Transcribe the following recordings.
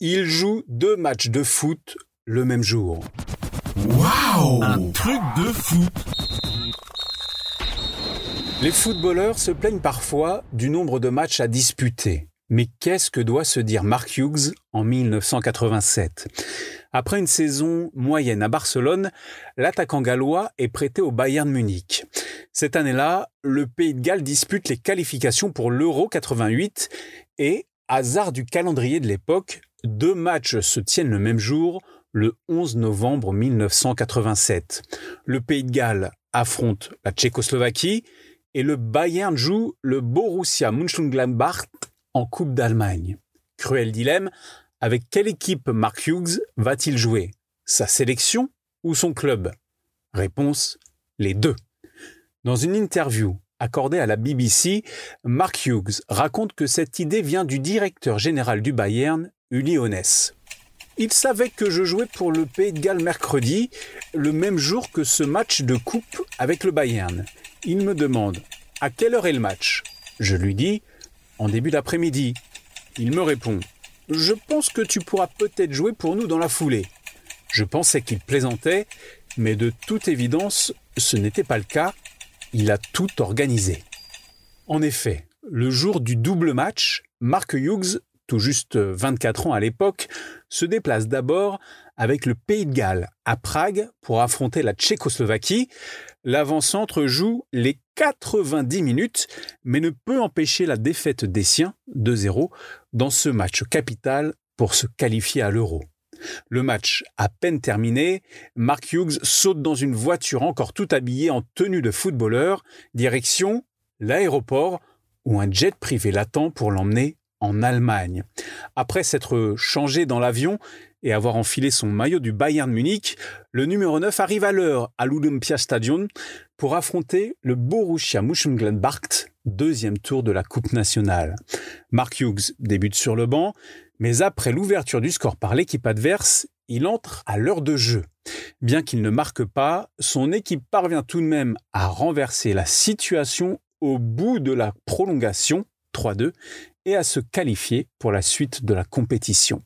Il joue deux matchs de foot le même jour. Waouh Un truc de foot Les footballeurs se plaignent parfois du nombre de matchs à disputer. Mais qu'est-ce que doit se dire Mark Hughes en 1987 Après une saison moyenne à Barcelone, l'attaquant gallois est prêté au Bayern Munich. Cette année-là, le Pays de Galles dispute les qualifications pour l'Euro 88 et, hasard du calendrier de l'époque, deux matchs se tiennent le même jour, le 11 novembre 1987. Le Pays de Galles affronte la Tchécoslovaquie et le Bayern joue le Borussia Mönchengladbach en Coupe d'Allemagne. Cruel dilemme, avec quelle équipe Mark Hughes va-t-il jouer? Sa sélection ou son club? Réponse les deux. Dans une interview accordée à la BBC, Mark Hughes raconte que cette idée vient du directeur général du Bayern, Uli. Il savait que je jouais pour le Pays de Galles mercredi, le même jour que ce match de coupe avec le Bayern. Il me demande à quelle heure est le match? Je lui dis en début d'après-midi. Il me répond Je pense que tu pourras peut-être jouer pour nous dans la foulée. Je pensais qu'il plaisantait, mais de toute évidence, ce n'était pas le cas. Il a tout organisé. En effet, le jour du double match, Mark Hughes tout juste 24 ans à l'époque, se déplace d'abord avec le Pays de Galles à Prague pour affronter la Tchécoslovaquie. L'avant-centre joue les 90 minutes, mais ne peut empêcher la défaite des siens 2-0 dans ce match capital pour se qualifier à l'Euro. Le match à peine terminé, Mark Hughes saute dans une voiture encore tout habillée en tenue de footballeur, direction l'aéroport où un jet privé l'attend pour l'emmener en Allemagne. Après s'être changé dans l'avion et avoir enfilé son maillot du Bayern Munich, le numéro 9 arrive à l'heure à l'Olympiastadion pour affronter le Borussia Mönchengladbach, deuxième tour de la Coupe nationale. Mark Hughes débute sur le banc, mais après l'ouverture du score par l'équipe adverse, il entre à l'heure de jeu. Bien qu'il ne marque pas, son équipe parvient tout de même à renverser la situation au bout de la prolongation 3-2 et à se qualifier pour la suite de la compétition.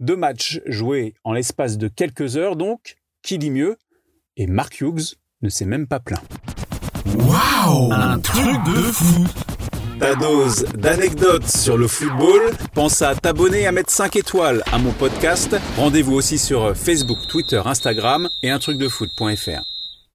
Deux matchs joués en l'espace de quelques heures donc, qui dit mieux? Et Mark Hughes ne s'est même pas plaint. Waouh Un truc de fou ta dose d'anecdotes sur le football. Pense à t'abonner et à mettre 5 étoiles à mon podcast. Rendez-vous aussi sur Facebook, Twitter, Instagram et un truc de foot.fr.